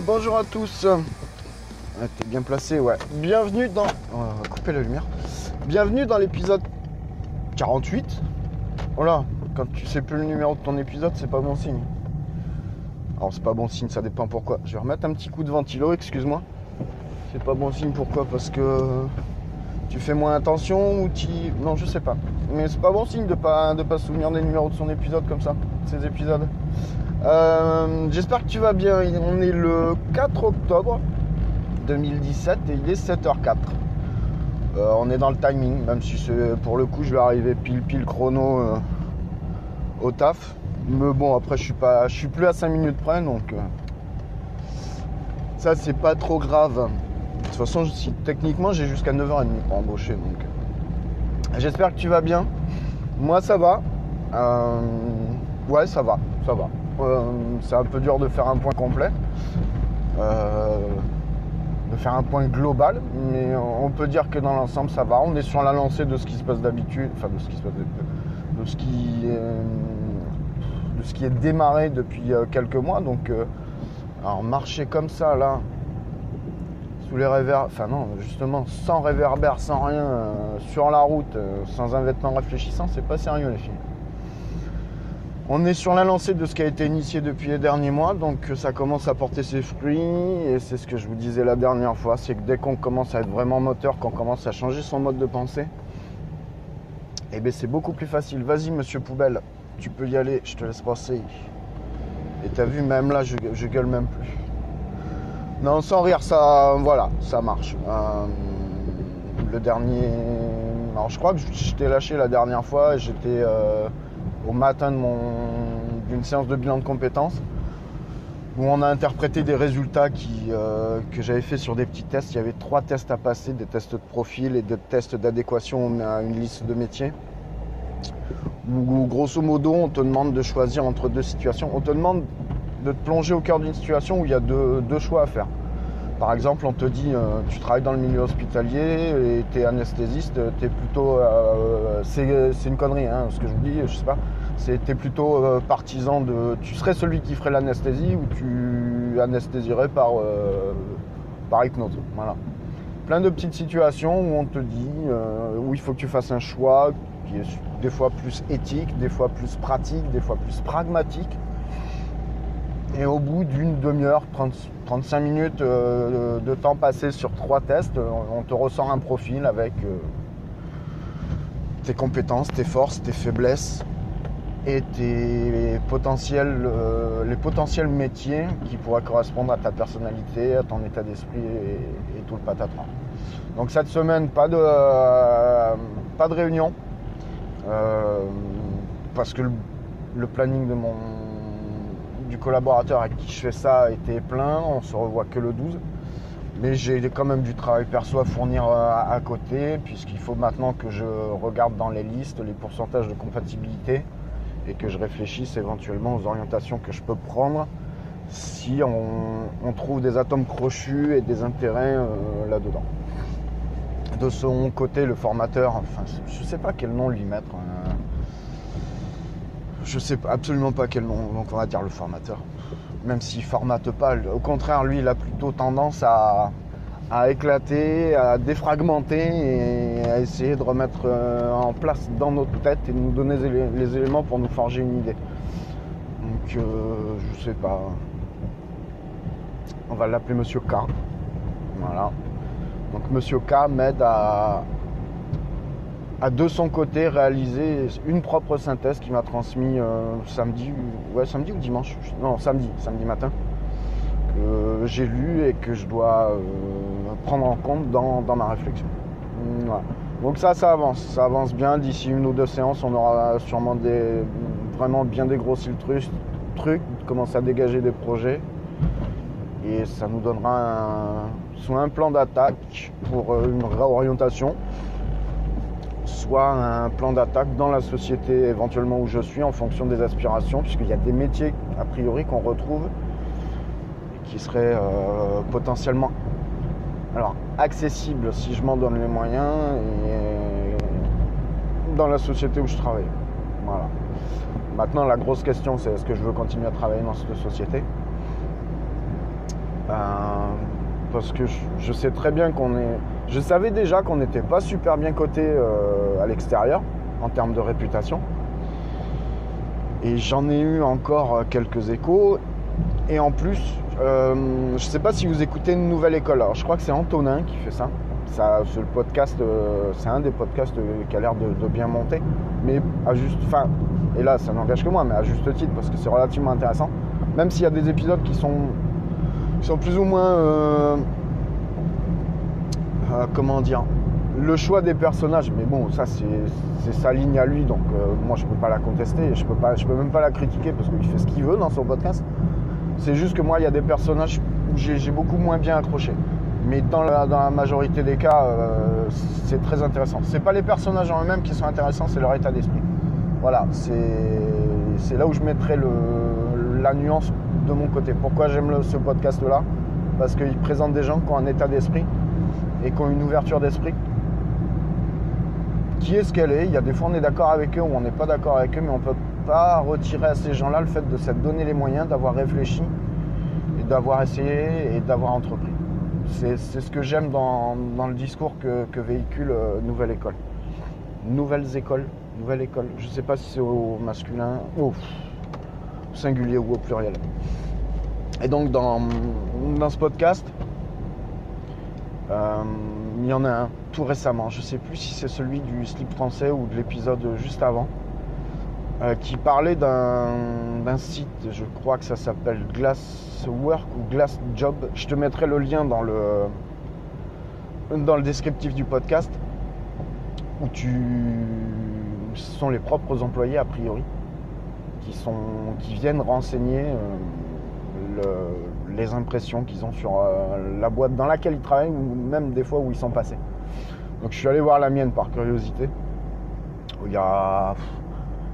Bonjour à tous. Ah, T'es bien placé, ouais. Bienvenue dans. Couper la lumière. Bienvenue dans l'épisode 48. Voilà, quand tu sais plus le numéro de ton épisode, c'est pas bon signe. Alors c'est pas bon signe, ça dépend pourquoi. Je vais remettre un petit coup de ventilo, excuse-moi. C'est pas bon signe pourquoi? Parce que tu fais moins attention ou tu. Non, je sais pas. Mais c'est pas bon signe de pas de pas souvenir des numéros de son épisode comme ça, ces épisodes. Euh, J'espère que tu vas bien. On est le 4 octobre 2017 et il est 7h04. Euh, on est dans le timing, même si pour le coup je vais arriver pile pile chrono euh, au taf. Mais bon après je suis pas. Je suis plus à 5 minutes près donc ça c'est pas trop grave. De toute façon techniquement j'ai jusqu'à 9h30 pour embaucher donc. J'espère que tu vas bien. Moi ça va. Ouais ça va, ça va. Euh, c'est un peu dur de faire un point complet. Euh, de faire un point global, mais on peut dire que dans l'ensemble ça va. On est sur la lancée de ce qui se passe d'habitude, enfin de ce qui se passe de, ce qui euh, de ce qui est démarré depuis quelques mois. Donc alors marcher comme ça là, sous les réverbères, enfin non, justement sans réverbère, sans rien, sur la route, sans un vêtement réfléchissant, c'est pas sérieux les filles. On est sur la lancée de ce qui a été initié depuis les derniers mois, donc euh, ça commence à porter ses fruits, et c'est ce que je vous disais la dernière fois, c'est que dès qu'on commence à être vraiment moteur, qu'on commence à changer son mode de pensée, eh bien c'est beaucoup plus facile. Vas-y monsieur poubelle, tu peux y aller, je te laisse passer. Et t'as vu, même là, je, gueule même plus. Non, sans rire, ça, voilà, ça marche. Euh, le dernier, alors je crois que je t'ai lâché la dernière fois, j'étais euh, au matin d'une séance de bilan de compétences où on a interprété des résultats euh, que j'avais fait sur des petits tests. Il y avait trois tests à passer, des tests de profil et des tests d'adéquation à une liste de métiers. Où grosso modo, on te demande de choisir entre deux situations. On te demande de te plonger au cœur d'une situation où il y a deux choix à faire. Par exemple, on te dit, euh, tu travailles dans le milieu hospitalier et tu es anesthésiste, tu es plutôt... euh, c'est une connerie, hein, ce que je vous dis, je sais pas. C'est t'es plutôt euh, partisan de... Tu serais celui qui ferait l'anesthésie ou tu anesthésierais par, euh, par hypnose. Voilà. Plein de petites situations où on te dit, où il faut que tu fasses un choix qui est des fois plus éthique, des fois plus pratique, des fois plus pragmatique. Et au bout d'une demi-heure, 30 35 minutes euh, de temps passé sur trois tests, euh, on te ressort un profil avec euh, tes compétences, tes forces, tes faiblesses et tes potentiels, les potentiels métiers qui pourraient correspondre à ta personnalité, à ton état d'esprit et, tout le patatras. Donc cette semaine, pas de, pas de réunion parce que le planning de mon du collaborateur avec qui je fais ça était plein, on se revoit que le 12. Mais j'ai quand même du travail perso à fournir euh, à, côté, puisqu'il faut maintenant que je regarde dans les listes les pourcentages de compatibilité et que je réfléchisse éventuellement aux orientations que je peux prendre si on, trouve des atomes crochus et des intérêts euh, là-dedans. De son côté, le formateur, enfin, je sais pas quel nom lui mettre. euh, je sais absolument pas quel nom, donc on va dire le formateur. Même s'il formate pas, au contraire, lui, il a plutôt tendance à, éclater, à défragmenter et à essayer de remettre euh, en place dans notre tête et de nous donner les éléments pour nous forger une idée. Donc, euh, je sais pas. On va l'appeler Monsieur K. Voilà. Donc, Monsieur K m'aide à, à de son côté réaliser une propre synthèse qui m'a transmis euh, samedi, ouais, samedi ou dimanche, non samedi, samedi matin, que j'ai lu et que je dois euh, prendre en compte dans, ma réflexion. Voilà. Donc ça, ça avance, ça avance bien. D'ici une ou deux séances, on aura sûrement des, vraiment bien dégrossi le truc, truc, commencer à dégager des projets. Et ça nous donnera un- soit un plan d'attaque pour euh, une réorientation, soit un plan d'attaque dans la société éventuellement où je suis en fonction des aspirations, puisqu'il y a des métiers a priori qu'on retrouve et qui seraient euh, potentiellement alors, accessibles si je m'en donne les moyens et dans la société où je travaille. Voilà. Maintenant, la grosse question, c'est est-ce que je veux continuer à travailler dans cette société? Euh, Parce que je, sais très bien qu'on est. Je savais déjà qu'on n'était pas super bien coté euh, à l'extérieur en termes de réputation. Et j'en ai eu encore euh, quelques échos. Et en plus, euh, je ne sais pas si vous écoutez une nouvelle école. Alors, je crois que c'est Antonin qui fait ça. ça c'est le podcast, c'est un des podcasts qui a l'air de, de bien monter. Mais à juste, enfin, et là, ça n'engage que moi, mais à juste titre parce que c'est relativement intéressant. Même s'il y a des épisodes qui sont, qui sont plus ou moins, euh, euh, comment dire, le choix des personnages. Mais bon, ça c'est sa ligne à lui, donc euh, moi je peux pas la contester, je peux pas, je peux même pas la critiquer parce qu'il fait ce qu'il veut dans son podcast. C'est juste que moi, il y a des personnages où j'ai beaucoup moins bien accroché. Mais dans la, dans la majorité des cas, c'est très intéressant. C'est pas les personnages en eux-mêmes qui sont intéressants, c'est leur état d'esprit. Voilà, c'est c'est là où je mettrai le, la nuance de mon côté. Pourquoi j'aime ce podcast-là? Parce qu'il présente des gens qui ont un état d'esprit et qui ont une ouverture d'esprit qui est ce qu'elle est. Il y a des fois on est d'accord avec eux ou on n'est pas d'accord avec eux, mais on ne peut pas retirer à ces gens-là le fait de s'être donné les moyens, d'avoir réfléchi et d'avoir essayé et d'avoir entrepris. C'est ce que j'aime dans, le discours que, véhicule euh, Nouvelle École. Nouvelles écoles, Nouvelle École. Je ne sais pas si c'est au masculin, singulier ou au pluriel. Et donc dans, dans ce podcast, euh, il y en a un tout récemment. Je ne sais plus si c'est celui du slip français ou de l'épisode juste avant, euh, qui parlait d'un d'un site, je crois que ça s'appelle Glasswork ou Glass Job. Je te mettrai le lien dans le, dans le descriptif du podcast, où tu ce sont les propres employés a priori qui, sont, qui viennent renseigner euh, le- les impressions qu'ils ont sur euh, la boîte dans laquelle ils travaillent ou même des fois où ils sont passés. Donc je suis allé voir la mienne par curiosité. Il y a,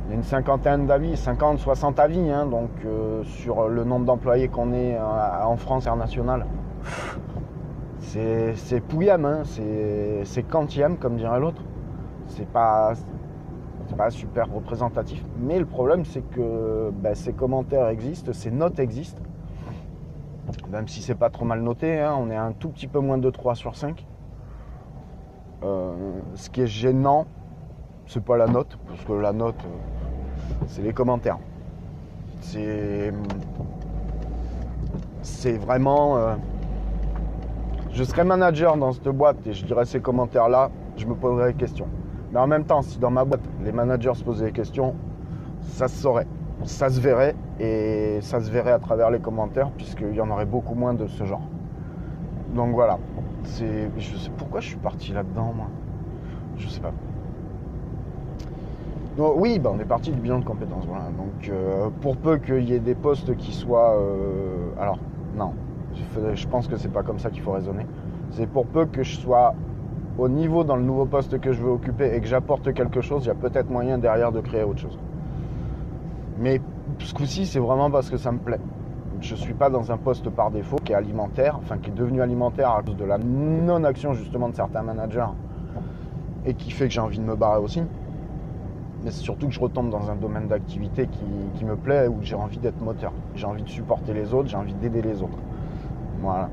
il y a une cinquantaine d'avis, 50, 60 avis, hein, donc euh, sur le nombre d'employés qu'on est en France internationale. C'est c'est pouillème, hein, c'est c'est quantième comme dirait l'autre. C'est pas, c'est pas super représentatif. Mais le problème c'est que ben, ces commentaires existent, ces notes existent. Même si c'est pas trop mal noté, hein, on est un tout petit peu moins de 3 sur 5. Euh, ce qui est gênant, c'est pas la note, parce que la note, euh, c'est les commentaires. C'est. C'est vraiment. euh, je serais manager dans cette boîte et je dirais ces commentaires-là, je me poserais des questions. Mais en même temps, si dans ma boîte, les managers se posaient des questions, ça se saurait, ça se verrait et ça se verrait à travers les commentaires puisqu'il y en aurait beaucoup moins de ce genre. Donc voilà, c'est, je sais pourquoi je suis parti là-dedans, moi? Je sais pas. Donc, oui, bah, on est parti du bilan de compétences. Voilà. Donc euh, pour peu qu'il y ait des postes qui soient, euh, alors non, Je pense que c'est pas comme ça qu'il faut raisonner. C'est pour peu que je sois au niveau dans le nouveau poste que je veux occuper et que j'apporte quelque chose, il y a peut-être moyen derrière de créer autre chose. Mais ce coup-ci, c'est vraiment parce que ça me plaît. Je ne suis pas dans un poste par défaut qui est alimentaire, enfin qui est devenu alimentaire à cause de la non-action justement de certains managers et qui fait que j'ai envie de me barrer aussi. Mais c'est surtout que je retombe dans un domaine d'activité qui, me plaît, où j'ai envie d'être moteur. J'ai envie de supporter les autres, j'ai envie d'aider les autres. Voilà.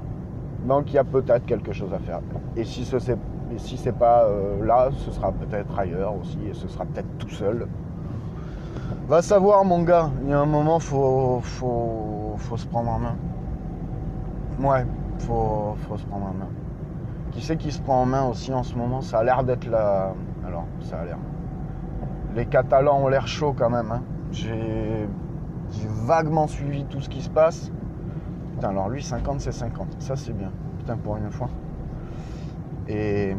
Donc il y a peut-être quelque chose à faire. Et si ce n'est si pas euh, là, ce sera peut-être ailleurs aussi, et ce sera peut-être tout seul. Va savoir mon gars, il y a un moment faut, faut, faut se prendre en main. Ouais, faut, faut se prendre en main. Qui c'est qui se prend en main aussi en ce moment? Ça a l'air d'être la. Alors, ça a l'air. Les Catalans ont l'air chauds quand même. Hein. J'ai vaguement suivi tout ce qui se passe. Putain, alors lui, 50, c'est 50. Ça, c'est bien. Putain, pour une fois. Et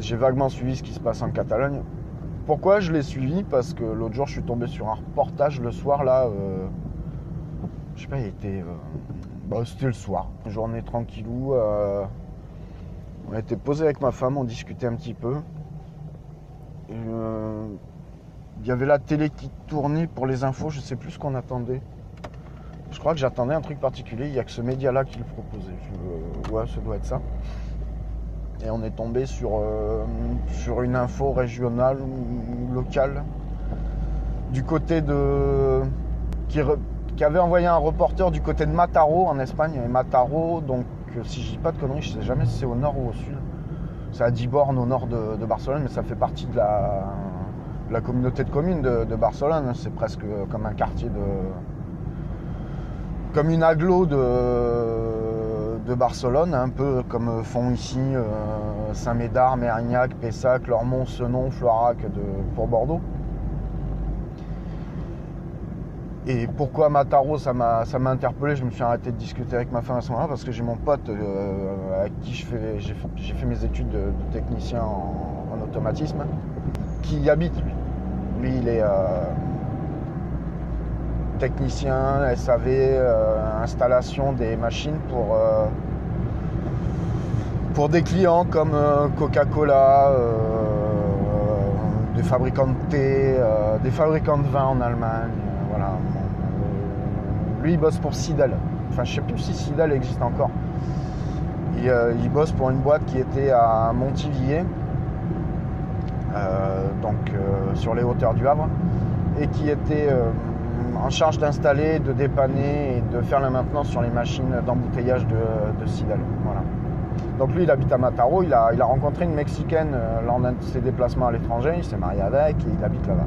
j'ai vaguement suivi ce qui se passe en Catalogne. Pourquoi je l'ai suivi? Parce que l'autre jour, je suis tombé sur un reportage le soir, là. Euh, je sais pas, il était. Euh, bah, c'était le soir. Une journée tranquillou. Euh, on était posé avec ma femme, on discutait un petit peu. Il y avait la télé qui tournait pour les infos, je sais plus ce qu'on attendait. Je crois que j'attendais un truc particulier, il n'y a que ce média-là qui le proposait. ouais, ça doit être ça. Et on est tombé sur, euh, sur une info régionale ou locale du côté de. Qui, avait envoyé un reporter du côté de Mataro en Espagne. Et Mataro, donc si je dis pas de conneries, je sais jamais si c'est au nord ou au sud. C'est à 10 bornes au nord de, Barcelone, mais ça fait partie de la, communauté de communes de, Barcelone. C'est presque comme un quartier de. comme une aglo de, de Barcelone, un peu comme font ici euh, Saint-Médard, Mérignac, Pessac, Lormont, Senon, Floirac pour Bordeaux. Et pourquoi Mataro, ça m'a, interpellé. Je me suis arrêté de discuter avec ma femme à ce moment-là parce que j'ai mon pote euh, avec qui j'ai, fait, mes études de, technicien en, automatisme qui y habite. Lui, il est euh, technicien, SAV, euh, installation des machines pour, pour des clients comme Coca-Cola, des fabricants de thé, des fabricants de vin en Allemagne. Voilà, lui, il bosse pour Sidal. Enfin, je sais plus si Sidal existe encore. Il, euh, bosse pour une boîte qui était à Montivilliers, euh, donc euh, sur les hauteurs du Havre, et qui était en charge d'installer, de dépanner et de faire la maintenance sur les machines d'embouteillage de, Sidal. Voilà. Donc lui, il habite à Mataro. Il a, rencontré une Mexicaine lors d'un de ses déplacements à l'étranger. Il s'est marié avec et il habite là-bas.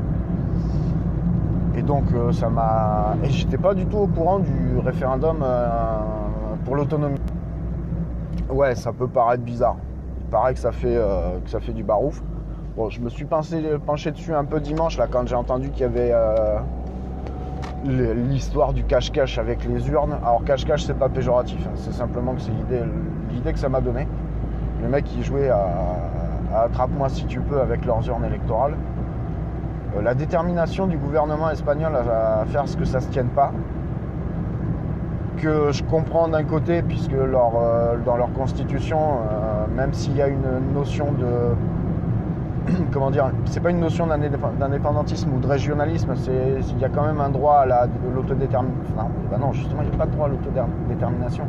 Et donc euh, ça m'a. Et j'étais pas du tout au courant du référendum euh, pour l'autonomie. Ouais, ça peut paraître bizarre. Il paraît que ça fait, euh, que ça fait du barouf. Bon, je me suis penché dessus un peu dimanche là quand j'ai entendu qu'il y avait l'histoire du cache-cache avec les urnes. Alors cache-cache c'est pas péjoratif, hein. c'est simplement que c'est l'idée, que ça m'a donné. Les mecs qui jouaient à attrape-moi si tu peux avec leurs urnes électorales. Euh, la détermination du gouvernement espagnol à, faire ce que ça se tienne pas, que je comprends d'un côté, puisque euh, dans leur constitution, euh, même s'il y a une notion de. comment dire C'est pas une notion d'indépendantisme ou de régionalisme, il y a quand même un droit à l'autodétermination. Non, bah non, justement, il n'y a pas de droit à l'autodétermination.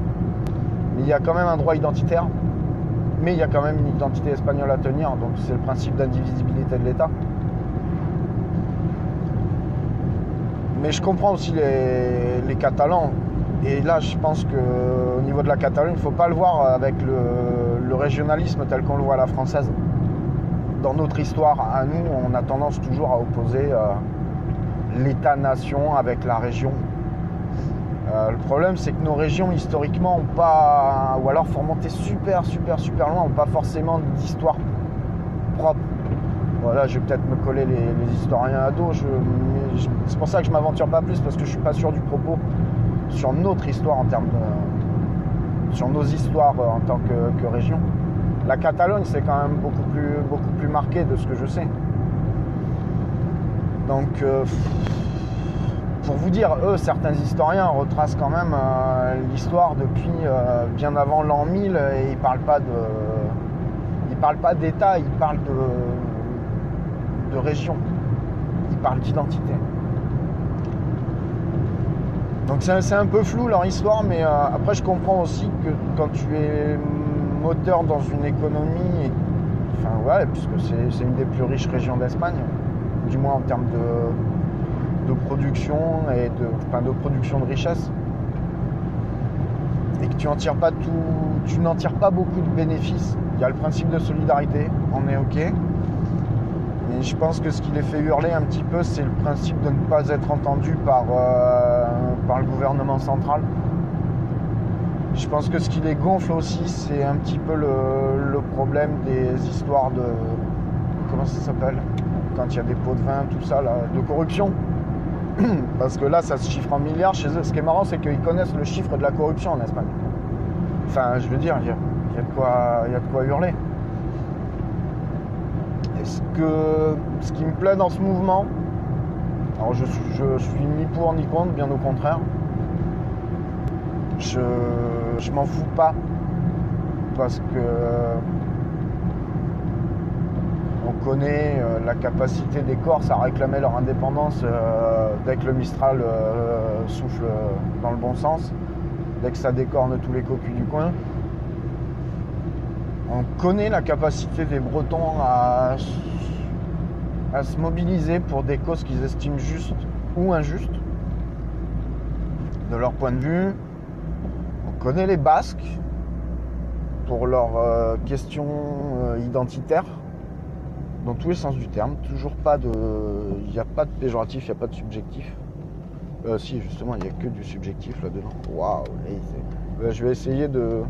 Mais il y a quand même un droit identitaire, mais il y a quand même une identité espagnole à tenir, donc c'est le principe d'indivisibilité de l'État. Mais je comprends aussi les, Catalans. Et là, je pense qu'au niveau de la Catalogne, il ne faut pas le voir avec le, régionalisme tel qu'on le voit à la française. Dans notre histoire, à nous, on a tendance toujours à opposer euh, l'État-nation avec la région. Euh, le problème, c'est que nos régions, historiquement, ont pas, ou alors faut remonter super, super, super loin, n'ont pas forcément d'histoire propre. Voilà, je vais peut-être me coller les, historiens à dos. c'est pour ça que je m'aventure pas plus parce que je suis pas sûr du propos sur notre histoire en termes de, sur nos histoires en tant que, région. La Catalogne, c'est quand même beaucoup plus, beaucoup plus marqué de ce que je sais. Donc, euh, pour vous dire, eux, certains historiens retracent quand même euh, l'histoire depuis euh, bien avant l'an 1000 et ils parlent pas de, ils parlent pas d'État, ils parlent de, région, ils parlent d'identité. Donc c'est un peu flou leur histoire, mais après je comprends aussi que quand tu es moteur dans une économie, enfin ouais, puisque c'est une des plus riches régions d'Espagne, du moins en termes de, production et de, enfin, production de richesse, et que tu en tires pas tout, tu n'en tires pas beaucoup de bénéfices. Il y a le principe de solidarité, on est ok. Et je pense que ce qui les fait hurler un petit peu, c'est le principe de ne pas être entendu par, euh, par le gouvernement central. Je pense que ce qui les gonfle aussi, c'est un petit peu le, problème des histoires de. Comment ça s'appelle Quand il y a des pots de vin, tout ça, là, de corruption. Parce que là, ça se chiffre en milliards chez eux. Ce qui est marrant, c'est qu'ils connaissent le chiffre de la corruption en Espagne. Enfin, je veux dire, il y a, de quoi- hurler. Est-ce que ce qui me plaît dans ce mouvement, alors je je suis ni pour ni contre, bien au contraire. Je, m'en fous pas parce que on connaît euh, la capacité des Corses à réclamer leur indépendance euh, dès que le Mistral euh, souffle dans le bon sens, dès que ça décorne tous les cocus du coin. On connaît la capacité des Bretons à se mobiliser pour des causes qu'ils estiment justes ou injustes, de leur point de vue. On connaît les Basques pour leurs euh, questions euh, identitaires, dans tous les sens du terme. Toujours pas de. Il n'y a pas de péjoratif, il n'y a pas de subjectif. Euh, si, justement, il n'y a que du subjectif là-dedans. Waouh, Euh, je vais essayer de.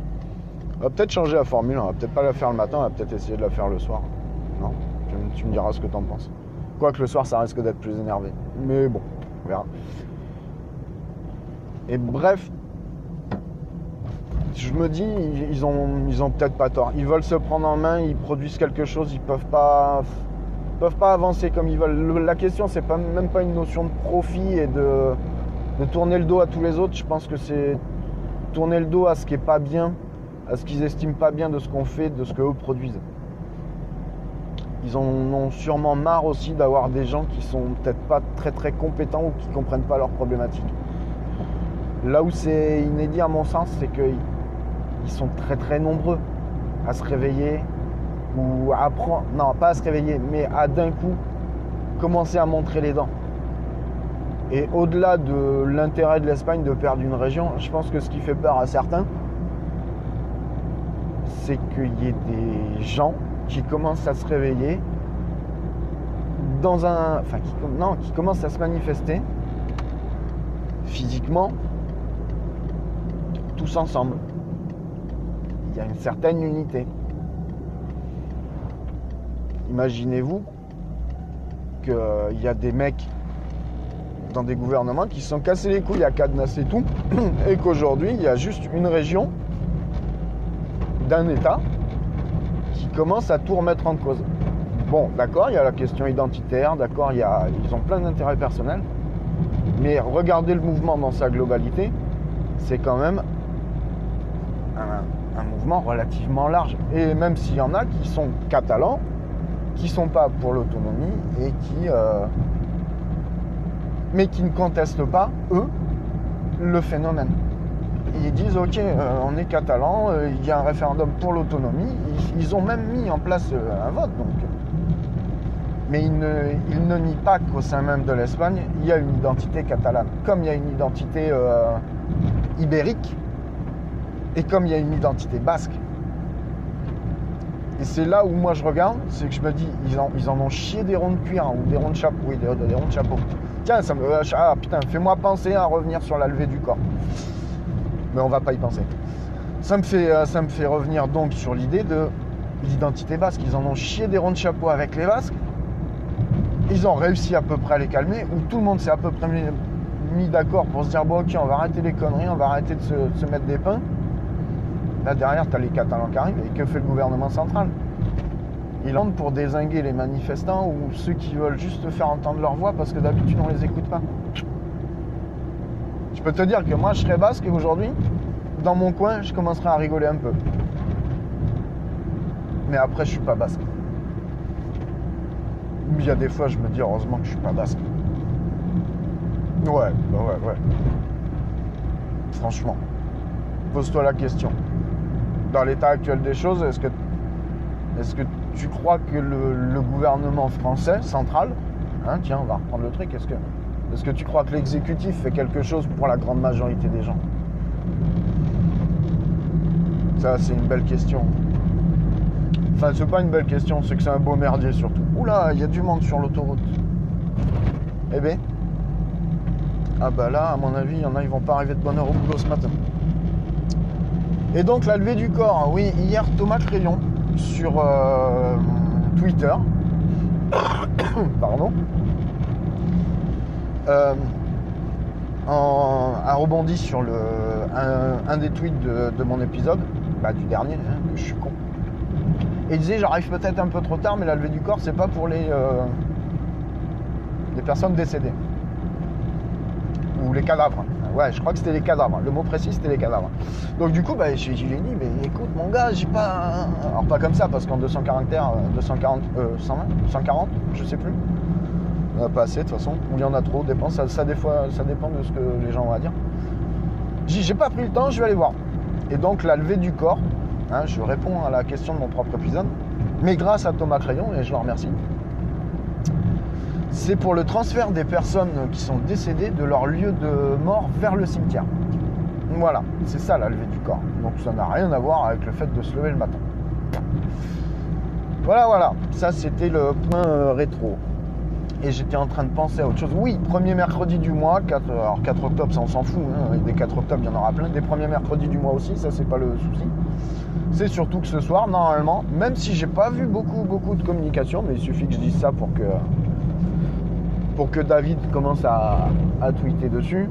On va peut-être changer la formule, on va peut-être pas la faire le matin, on va peut-être essayer de la faire le soir. Non? Tu me diras ce que t'en penses. Quoique le soir, ça risque d'être plus énervé. Mais bon, on verra. Et bref, je me dis, ils- ont, peut-être pas tort. Ils veulent se prendre en main, ils produisent quelque chose, ils peuvent pas, peuvent pas avancer comme ils veulent. Le- La question, c'est pas même pas une notion de profit et de, tourner le dos à tous les autres. Je pense que c'est tourner le dos à ce qui est pas bien, à ce qu'ils estiment pas bien de ce qu'on fait, de ce que eux produisent. Ils en ont sûrement marre aussi d'avoir des gens qui sont peut-être pas très très compétents ou qui comprennent pas leurs problématiques. Là où c'est inédit à mon sens, c'est qu'ils ils sont très très nombreux à se réveiller ou à apprendre, non pas à se réveiller, mais à d'un coup commencer à montrer les dents. Et au-delà de l'intérêt de l'Espagne de perdre une région, je pense que ce qui fait peur à certains, c'est qu'il y ait des gens qui commencent à se réveiller dans un. Enfin, qui, non, qui commencent à se manifester physiquement, tous ensemble. Il y a une certaine unité. Imaginez-vous qu'il y a des mecs dans des gouvernements qui se sont cassés les couilles à cadenasser tout et qu'aujourd'hui il y a juste une région d'un État qui commence à tout remettre en cause. Bon, d'accord, il y a la question identitaire, d'accord, il y a- ils ont plein d'intérêts personnels, mais regardez le mouvement dans sa globalité, c'est quand même un mouvement relativement large. Et même s'il y en a qui sont catalans, qui sont pas pour l'autonomie et qui, euh, mais qui ne contestent pas eux le phénomène. Ils disent ok, euh, on est catalan, euh, il y a un référendum pour l'autonomie. Ils, ont même mis en place un vote donc. Mais ils ne, ils ne nient pas qu'au sein même de l'Espagne, il y a une identité catalane. Comme il y a une identité ibérique et comme il y a une identité basque. Et c'est là où moi je regarde, c'est que je me dis, ils en, ils en ont chié des ronds de cuir hein, ou des ronds de chapeau, oui, des, des ronds de chapeau. Tiens, ça me, ah putain, fais-moi penser à revenir sur la levée du corps. Mais on va pas y penser. Ça me fait, euh, ça me fait revenir donc sur l'idée de l'identité basque. Ils en ont chié des ronds de chapeau avec les Basques. Ils ont réussi à peu près à les calmer, où tout le monde s'est à peu près mis, mis d'accord pour se dire bon ok, on va arrêter les conneries, on va arrêter de se, de se mettre des pains. Là derrière, tu as les Catalans qui arrivent, et que fait le gouvernement central? Il entre pour désinguer les manifestants ou ceux qui veulent juste faire entendre leur voix parce que d'habitude on les écoute pas. Je peux te dire que moi, je serais basque et aujourd'hui, dans mon coin, je commencerai à rigoler un peu. Mais après, je suis pas basque. Il y a des fois, je me dis heureusement que je suis pas basque. Ouais, bah ouais, ouais. Franchement. Pose-toi la question. Dans l'état actuel des choses, est-ce que, est tu crois que le, gouvernement français, central, hein, tiens, on va reprendre le truc, est-ce que, est-ce que tu crois que l'exécutif fait quelque chose pour la grande majorité des gens? Ça, c'est une belle question. Enfin, c'est pas une belle question, c'est que c'est un beau merdier surtout. Oula, il y a du monde sur l'autoroute. Eh ben. Ah bah là, à mon avis, il y en a, ils vont pas arriver de bonne heure au boulot ce matin. Et donc la levée du corps, oui, hier Thomas Crayon sur euh, Twitter, pardon, euh, a rebondi sur un, des tweets de, mon épisode, bah, du dernier, hein, que je suis con. Et il disait j'arrive peut-être un peu trop tard, mais la levée du corps, c'est pas pour les, euh, les personnes décédées. Ou les cadavres. Ouais, je crois que c'était les cadavres. Le mot précis, c'était les cadavres. Donc du coup, bah, je, lui ai dit, mais écoute mon gars, j'ai pas... Alors pas comme ça, parce qu'en 200 caractères, euh, 240, euh, 120, 140, je sais plus. En a pas assez de toute façon. Ou il y en a trop, dépend. Ça, des fois, ça dépend de ce que les gens vont dire. J'ai pas pris le temps, je vais aller voir. Et donc la levée du corps, hein, je réponds à la question de mon propre épisode, mais grâce à Thomas Crayon, et je le remercie, c'est pour le transfert des personnes qui sont décédées de leur lieu de mort vers le cimetière. Voilà, c'est ça la levée du corps. Donc ça n'a rien à voir avec le fait de se lever le matin. Voilà, voilà, ça c'était le point euh, rétro. Et j'étais en train de penser à autre chose. Oui, premier mercredi du mois, 4, alors 4 octobre, ça on s'en fout. hein, Des 4 octobre, il y en aura plein. Des premiers mercredis du mois aussi, ça c'est pas le souci. C'est surtout que ce soir, normalement, même si j'ai pas vu beaucoup, beaucoup de communication, mais il suffit que je dise ça pour que, pour que David commence à, tweeter dessus,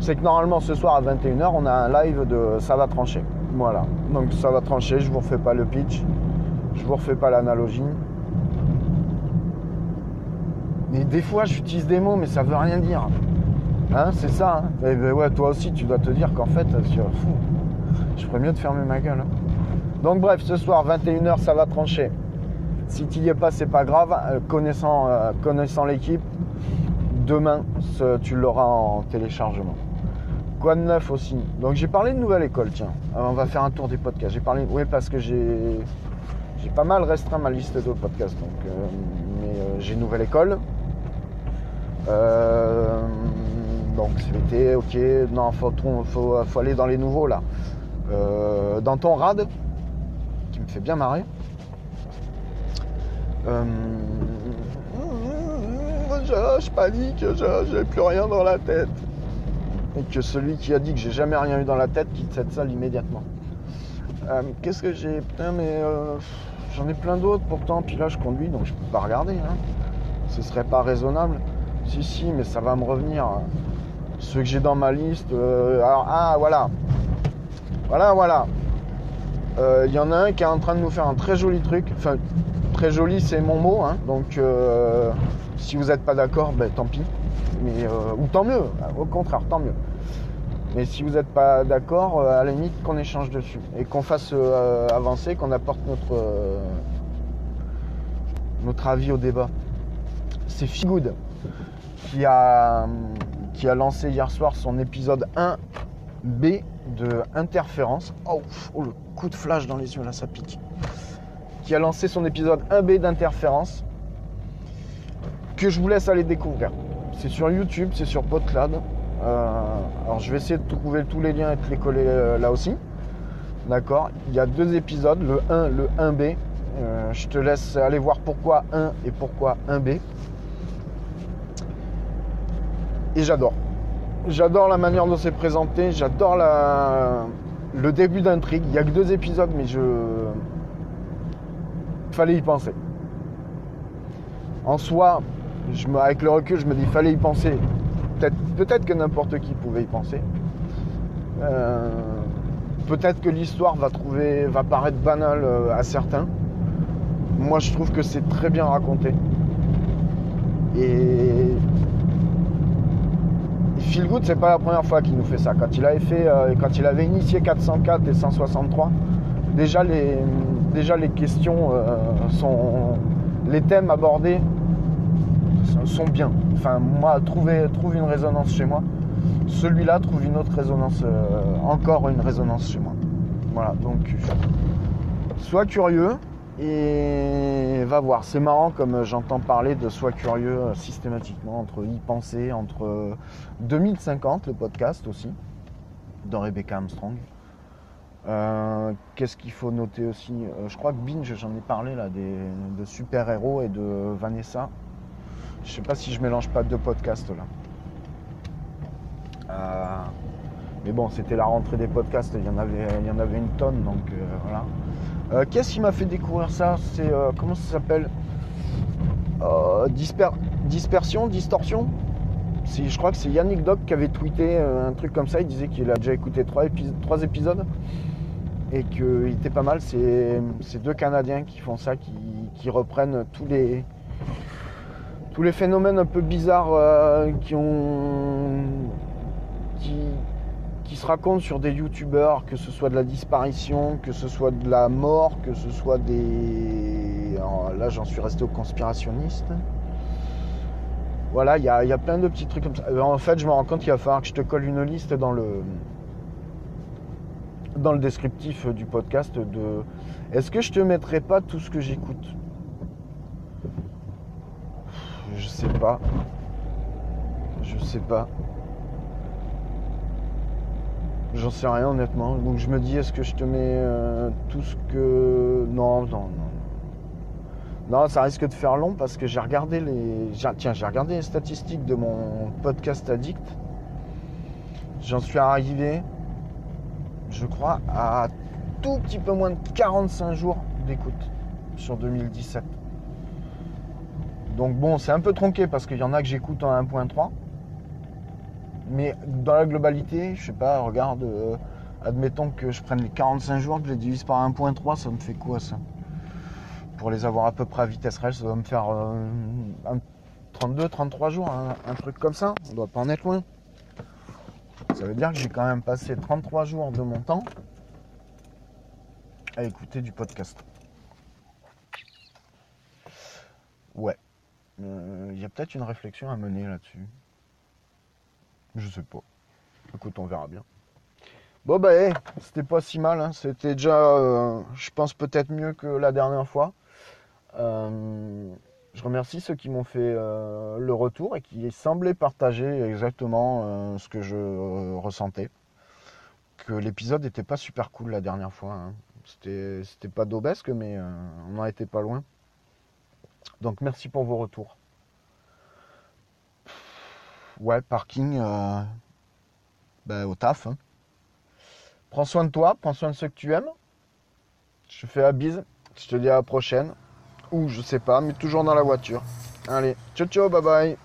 c'est que normalement ce soir à 21h, on a un live de Ça va trancher. Voilà. Donc ça va trancher, je vous refais pas le pitch, je vous refais pas l'analogie. Mais des fois, j'utilise des mots, mais ça veut rien dire. Hein, c'est ça. hein. Eh ben ouais, toi aussi, tu dois te dire qu'en fait, je, fou, je ferais mieux de fermer ma gueule. hein. Donc bref, ce soir, 21h, ça va trancher. Si tu y es pas, c'est pas grave. Euh, connaissant euh, connaissant l'équipe, demain, tu l'auras en téléchargement. Quoi de neuf aussi? Donc j'ai parlé de nouvelle école, tiens. Alors, on va faire un tour des podcasts. J'ai parlé, oui, parce que j'ai pas mal restreint ma liste de podcasts. Donc, euh, mais euh, j'ai nouvelle école. Euh, donc CVT, ok. Non, faut, faut, faut aller dans les nouveaux là. Euh, dans ton rad, qui me fait bien marrer. Euh, je, je panique, je j'ai plus rien dans la tête. Et que celui qui a dit que j'ai jamais rien eu dans la tête quitte cette salle immédiatement. Euh, Qu'est-ce que j'ai Putain, mais euh, j'en ai plein d'autres pourtant. Puis là, je conduis, donc je peux pas regarder. hein. Ce serait pas raisonnable. Si, si, mais ça va me revenir. Ceux que j'ai dans ma liste. alors, ah, voilà. Voilà, voilà. Il y en a un qui est en train de nous faire un très joli truc. Enfin, très joli, c'est mon mot. hein. Donc, euh, si vous n'êtes pas d'accord, ben, tant pis. Mais, euh, ou tant mieux. Au contraire, tant mieux. Mais si vous n'êtes pas d'accord, euh, à la limite qu'on échange dessus et qu'on fasse avancer, qu'on apporte notre, notre avis au débat. C'est Figood qui a, qui a lancé hier soir son épisode 1B de Interférence. Oh, oh, le coup de flash dans les yeux là, ça pique. Qui a lancé son épisode 1B d'Interférence que je vous laisse aller découvrir. C'est sur YouTube, c'est sur PodCloud. Euh, alors je vais essayer de trouver tous les liens et de les coller euh, là aussi. D'accord Il y a deux épisodes, le 1, le 1B. Euh, je te laisse aller voir pourquoi 1 et pourquoi 1B. Et j'adore. J'adore la manière dont c'est présenté, j'adore le début d'intrigue. Il n'y a que deux épisodes, mais je. Fallait y penser. En soi, avec le recul, je me dis fallait y penser. Peut-être que n'importe qui pouvait y penser. Euh, peut-être que l'histoire va trouver, va paraître banale euh, à certains. Moi, je trouve que c'est très bien raconté. Et, et Feel Good, c'est pas la première fois qu'il nous fait ça. Quand il avait fait, euh, quand il avait initié 404 et 163, déjà les, déjà les questions euh, sont, les thèmes abordés sont bien. Enfin, moi, trouver, trouve une résonance chez moi. Celui-là trouve une autre résonance, euh, encore une résonance chez moi. Voilà, donc sois curieux et va voir. C'est marrant comme j'entends parler de sois curieux euh, systématiquement entre y penser, entre 2050, le podcast aussi, de Rebecca Armstrong. Euh, Qu'est-ce qu'il faut noter aussi Euh, Je crois que Binge, j'en ai parlé là, des, de super-héros et de Vanessa. Je sais pas si je mélange pas deux podcasts là. Euh, mais bon, c'était la rentrée des podcasts, il y en avait, il y en avait une tonne, donc euh, voilà. Qu'est-ce qui m'a fait découvrir ça? C'est comment ça s'appelle? Disper- Dispersion, distorsion? Je crois que c'est Yannick Doc qui avait tweeté un truc comme ça. Il disait qu'il a déjà écouté trois épisodes et qu'il était pas mal. C'est deux Canadiens qui font ça, qui, reprennent tous les tous les phénomènes un peu bizarres euh, qui ont qui, se racontent sur des youtubeurs, que ce soit de la disparition, que ce soit de la mort, que ce soit des. Là, j'en suis resté au conspirationniste. Voilà, il y a, y a plein de petits trucs comme ça. Euh, En fait, je me rends compte qu'il va falloir que je te colle une liste dans le dans le descriptif du podcast de est-ce que je te mettrai pas tout ce que j'écoute? Je sais pas. Je sais pas. J'en sais rien honnêtement. Donc je me dis est-ce que je te mets euh, tout ce que. Non, non, non. Non, ça risque de faire long parce que j'ai regardé les. Tiens, j'ai regardé les statistiques de mon podcast addict. J'en suis arrivé, je crois, à tout petit peu moins de 45 jours d'écoute sur 2017. Donc bon, c'est un peu tronqué parce qu'il y en a que j'écoute en 1.3. Mais dans la globalité, je sais pas, regarde, euh, admettons que je prenne les 45 jours, que je les divise par 1.3, ça me fait quoi ça? Pour les avoir à peu près à vitesse réelle, ça doit me faire euh, un 32, 33 jours, un, un truc comme ça. On doit pas en être loin. Ça veut dire que j'ai quand même passé 33 jours de mon temps à écouter du podcast. Ouais. Il y a peut-être une réflexion à mener là-dessus. Je sais pas. Écoute, on verra bien. Bon bah c'était pas si mal, hein. c'était déjà, euh, je pense peut-être mieux que la dernière fois. Euh, je remercie ceux qui m'ont fait euh, le retour et qui semblaient partager exactement euh, ce que je euh, ressentais. Que l'épisode n'était pas super cool la dernière fois. hein. C'était, pas d'obesque, mais on n'en était pas loin. Donc merci pour vos retours. Ouais, parking ben, au taf. hein. Prends soin de toi, prends soin de ceux que tu aimes. Je te fais la bise. Je te dis à la prochaine. Ou je sais pas, mais toujours dans la voiture. Allez, ciao ciao, bye bye.